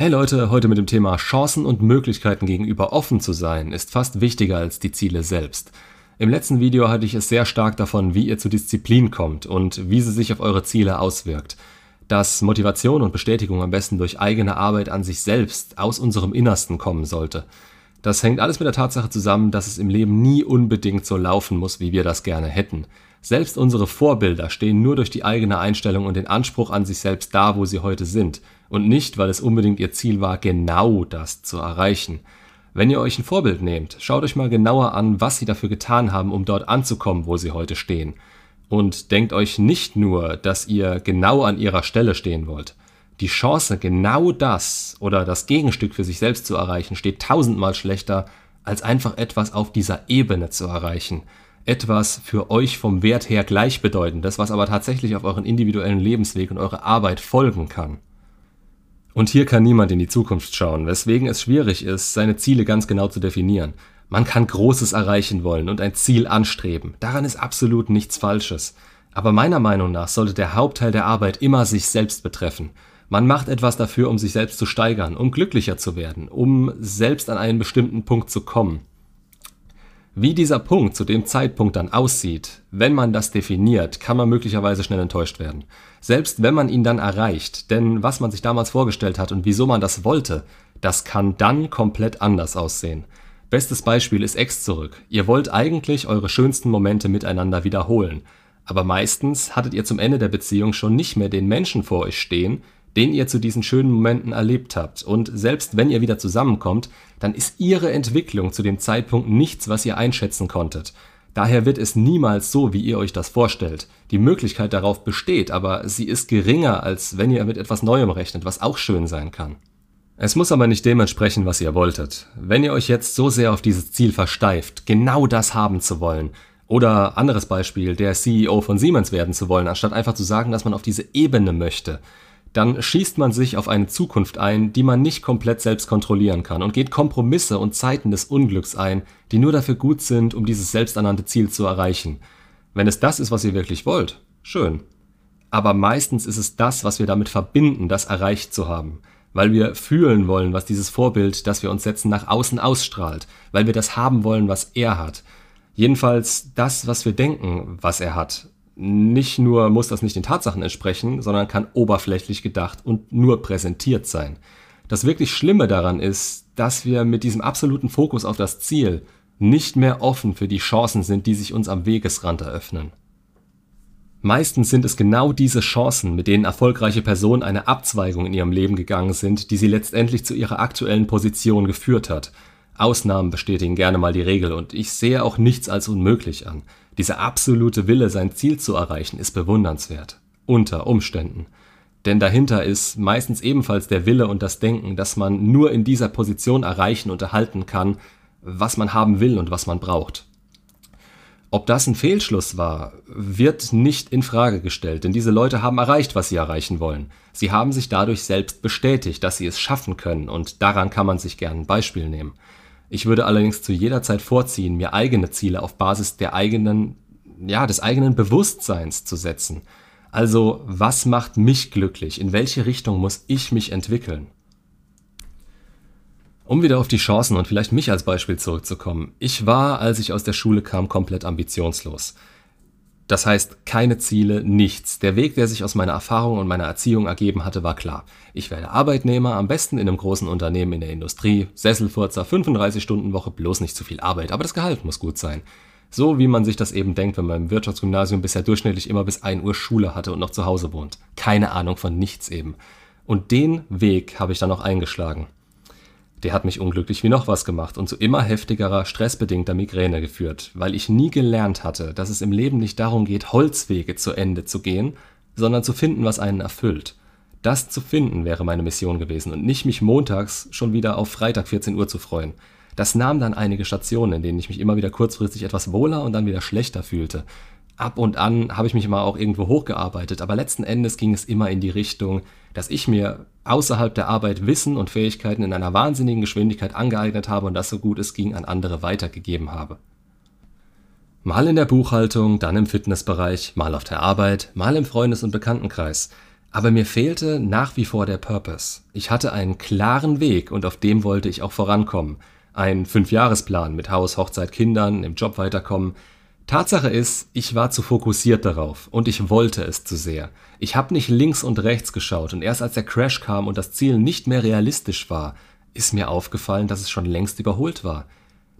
Hey Leute, heute mit dem Thema Chancen und Möglichkeiten gegenüber offen zu sein, ist fast wichtiger als die Ziele selbst. Im letzten Video hatte ich es sehr stark davon, wie ihr zu Disziplin kommt und wie sie sich auf eure Ziele auswirkt. Dass Motivation und Bestätigung am besten durch eigene Arbeit an sich selbst aus unserem Innersten kommen sollte. Das hängt alles mit der Tatsache zusammen, dass es im Leben nie unbedingt so laufen muss, wie wir das gerne hätten. Selbst unsere Vorbilder stehen nur durch die eigene Einstellung und den Anspruch an sich selbst da, wo sie heute sind, und nicht, weil es unbedingt ihr Ziel war, genau das zu erreichen. Wenn ihr euch ein Vorbild nehmt, schaut euch mal genauer an, was sie dafür getan haben, um dort anzukommen, wo sie heute stehen. Und denkt euch nicht nur, dass ihr genau an ihrer Stelle stehen wollt. Die Chance, genau das oder das Gegenstück für sich selbst zu erreichen, steht tausendmal schlechter, als einfach etwas auf dieser Ebene zu erreichen. Etwas für euch vom Wert her gleichbedeutendes, was aber tatsächlich auf euren individuellen Lebensweg und eure Arbeit folgen kann. Und hier kann niemand in die Zukunft schauen, weswegen es schwierig ist, seine Ziele ganz genau zu definieren. Man kann Großes erreichen wollen und ein Ziel anstreben. Daran ist absolut nichts Falsches. Aber meiner Meinung nach sollte der Hauptteil der Arbeit immer sich selbst betreffen. Man macht etwas dafür, um sich selbst zu steigern, um glücklicher zu werden, um selbst an einen bestimmten Punkt zu kommen. Wie dieser Punkt zu dem Zeitpunkt dann aussieht, wenn man das definiert, kann man möglicherweise schnell enttäuscht werden. Selbst wenn man ihn dann erreicht, denn was man sich damals vorgestellt hat und wieso man das wollte, das kann dann komplett anders aussehen. Bestes Beispiel ist Ex zurück. Ihr wollt eigentlich eure schönsten Momente miteinander wiederholen, aber meistens hattet ihr zum Ende der Beziehung schon nicht mehr den Menschen vor euch stehen, den ihr zu diesen schönen Momenten erlebt habt. Und selbst wenn ihr wieder zusammenkommt, dann ist ihre Entwicklung zu dem Zeitpunkt nichts, was ihr einschätzen konntet. Daher wird es niemals so, wie ihr euch das vorstellt. Die Möglichkeit darauf besteht, aber sie ist geringer, als wenn ihr mit etwas Neuem rechnet, was auch schön sein kann. Es muss aber nicht dementsprechend, was ihr wolltet. Wenn ihr euch jetzt so sehr auf dieses Ziel versteift, genau das haben zu wollen, oder anderes Beispiel, der CEO von Siemens werden zu wollen, anstatt einfach zu sagen, dass man auf diese Ebene möchte, dann schießt man sich auf eine Zukunft ein, die man nicht komplett selbst kontrollieren kann und geht Kompromisse und Zeiten des Unglücks ein, die nur dafür gut sind, um dieses selbsternannte Ziel zu erreichen. Wenn es das ist, was ihr wirklich wollt, schön. Aber meistens ist es das, was wir damit verbinden, das erreicht zu haben. Weil wir fühlen wollen, was dieses Vorbild, das wir uns setzen, nach außen ausstrahlt. Weil wir das haben wollen, was er hat. Jedenfalls das, was wir denken, was er hat nicht nur muss das nicht den Tatsachen entsprechen, sondern kann oberflächlich gedacht und nur präsentiert sein. Das wirklich Schlimme daran ist, dass wir mit diesem absoluten Fokus auf das Ziel nicht mehr offen für die Chancen sind, die sich uns am Wegesrand eröffnen. Meistens sind es genau diese Chancen, mit denen erfolgreiche Personen eine Abzweigung in ihrem Leben gegangen sind, die sie letztendlich zu ihrer aktuellen Position geführt hat. Ausnahmen bestätigen gerne mal die Regel und ich sehe auch nichts als unmöglich an. Dieser absolute Wille, sein Ziel zu erreichen, ist bewundernswert. Unter Umständen. Denn dahinter ist meistens ebenfalls der Wille und das Denken, dass man nur in dieser Position erreichen und erhalten kann, was man haben will und was man braucht. Ob das ein Fehlschluss war, wird nicht in Frage gestellt, denn diese Leute haben erreicht, was sie erreichen wollen. Sie haben sich dadurch selbst bestätigt, dass sie es schaffen können, und daran kann man sich gern ein Beispiel nehmen. Ich würde allerdings zu jeder Zeit vorziehen, mir eigene Ziele auf Basis der eigenen, ja, des eigenen Bewusstseins zu setzen. Also, was macht mich glücklich? In welche Richtung muss ich mich entwickeln? Um wieder auf die Chancen und vielleicht mich als Beispiel zurückzukommen. Ich war, als ich aus der Schule kam, komplett ambitionslos. Das heißt, keine Ziele, nichts. Der Weg, der sich aus meiner Erfahrung und meiner Erziehung ergeben hatte, war klar. Ich werde Arbeitnehmer, am besten in einem großen Unternehmen in der Industrie, Sesselfurzer, 35 Stunden Woche, bloß nicht zu viel Arbeit, aber das Gehalt muss gut sein. So wie man sich das eben denkt, wenn man im Wirtschaftsgymnasium bisher durchschnittlich immer bis 1 Uhr Schule hatte und noch zu Hause wohnt. Keine Ahnung von nichts eben. Und den Weg habe ich dann auch eingeschlagen. Der hat mich unglücklich wie noch was gemacht und zu immer heftigerer, stressbedingter Migräne geführt, weil ich nie gelernt hatte, dass es im Leben nicht darum geht, Holzwege zu Ende zu gehen, sondern zu finden, was einen erfüllt. Das zu finden wäre meine Mission gewesen und nicht mich montags schon wieder auf Freitag 14 Uhr zu freuen. Das nahm dann einige Stationen, in denen ich mich immer wieder kurzfristig etwas wohler und dann wieder schlechter fühlte. Ab und an habe ich mich mal auch irgendwo hochgearbeitet, aber letzten Endes ging es immer in die Richtung, dass ich mir außerhalb der Arbeit Wissen und Fähigkeiten in einer wahnsinnigen Geschwindigkeit angeeignet habe und das so gut es ging an andere weitergegeben habe. Mal in der Buchhaltung, dann im Fitnessbereich, mal auf der Arbeit, mal im Freundes- und Bekanntenkreis. Aber mir fehlte nach wie vor der Purpose. Ich hatte einen klaren Weg und auf dem wollte ich auch vorankommen. Ein Fünfjahresplan mit Haus, Hochzeit, Kindern, im Job weiterkommen. Tatsache ist, ich war zu fokussiert darauf und ich wollte es zu sehr. Ich habe nicht links und rechts geschaut und erst als der Crash kam und das Ziel nicht mehr realistisch war, ist mir aufgefallen, dass es schon längst überholt war.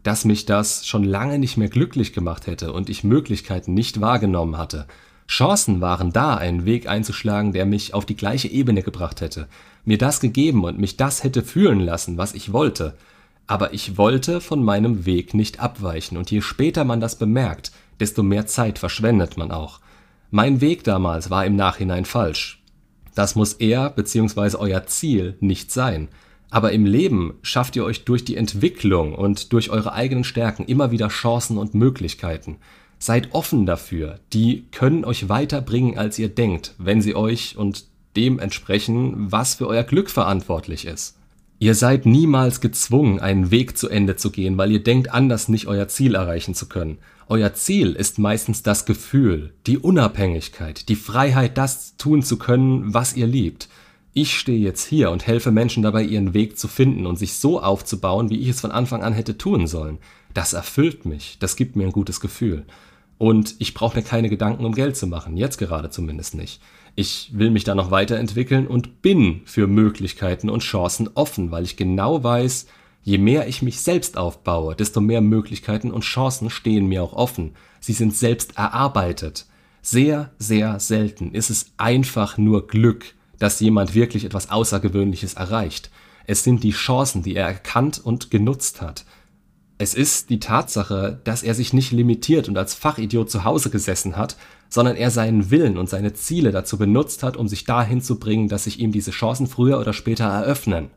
Dass mich das schon lange nicht mehr glücklich gemacht hätte und ich Möglichkeiten nicht wahrgenommen hatte. Chancen waren da, einen Weg einzuschlagen, der mich auf die gleiche Ebene gebracht hätte, mir das gegeben und mich das hätte fühlen lassen, was ich wollte. Aber ich wollte von meinem Weg nicht abweichen, und je später man das bemerkt, desto mehr Zeit verschwendet man auch. Mein Weg damals war im Nachhinein falsch. Das muss er bzw. euer Ziel nicht sein. Aber im Leben schafft ihr euch durch die Entwicklung und durch eure eigenen Stärken immer wieder Chancen und Möglichkeiten. Seid offen dafür, die können euch weiterbringen, als ihr denkt, wenn sie euch und dem entsprechen, was für euer Glück verantwortlich ist. Ihr seid niemals gezwungen, einen Weg zu Ende zu gehen, weil ihr denkt, anders nicht euer Ziel erreichen zu können. Euer Ziel ist meistens das Gefühl, die Unabhängigkeit, die Freiheit, das tun zu können, was ihr liebt. Ich stehe jetzt hier und helfe Menschen dabei, ihren Weg zu finden und sich so aufzubauen, wie ich es von Anfang an hätte tun sollen. Das erfüllt mich, das gibt mir ein gutes Gefühl. Und ich brauche mir keine Gedanken um Geld zu machen, jetzt gerade zumindest nicht. Ich will mich da noch weiterentwickeln und bin für Möglichkeiten und Chancen offen, weil ich genau weiß, je mehr ich mich selbst aufbaue, desto mehr Möglichkeiten und Chancen stehen mir auch offen. Sie sind selbst erarbeitet. Sehr, sehr selten ist es einfach nur Glück, dass jemand wirklich etwas Außergewöhnliches erreicht. Es sind die Chancen, die er erkannt und genutzt hat. Es ist die Tatsache, dass er sich nicht limitiert und als Fachidiot zu Hause gesessen hat, sondern er seinen Willen und seine Ziele dazu benutzt hat, um sich dahin zu bringen, dass sich ihm diese Chancen früher oder später eröffnen.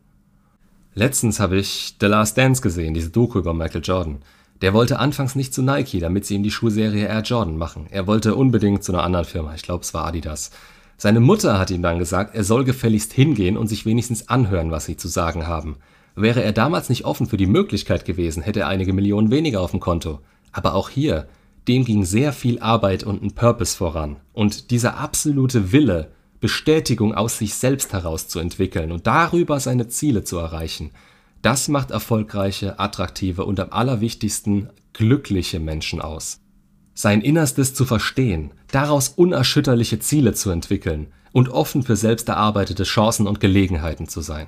Letztens habe ich The Last Dance gesehen, diese Doku über Michael Jordan. Der wollte anfangs nicht zu Nike, damit sie ihm die Schuhserie Air Jordan machen. Er wollte unbedingt zu einer anderen Firma, ich glaube es war Adidas. Seine Mutter hat ihm dann gesagt, er soll gefälligst hingehen und sich wenigstens anhören, was sie zu sagen haben. Wäre er damals nicht offen für die Möglichkeit gewesen, hätte er einige Millionen weniger auf dem Konto. Aber auch hier, dem ging sehr viel Arbeit und ein Purpose voran. Und dieser absolute Wille, Bestätigung aus sich selbst heraus zu entwickeln und darüber seine Ziele zu erreichen, das macht erfolgreiche, attraktive und am allerwichtigsten glückliche Menschen aus. Sein Innerstes zu verstehen, daraus unerschütterliche Ziele zu entwickeln und offen für selbst erarbeitete Chancen und Gelegenheiten zu sein.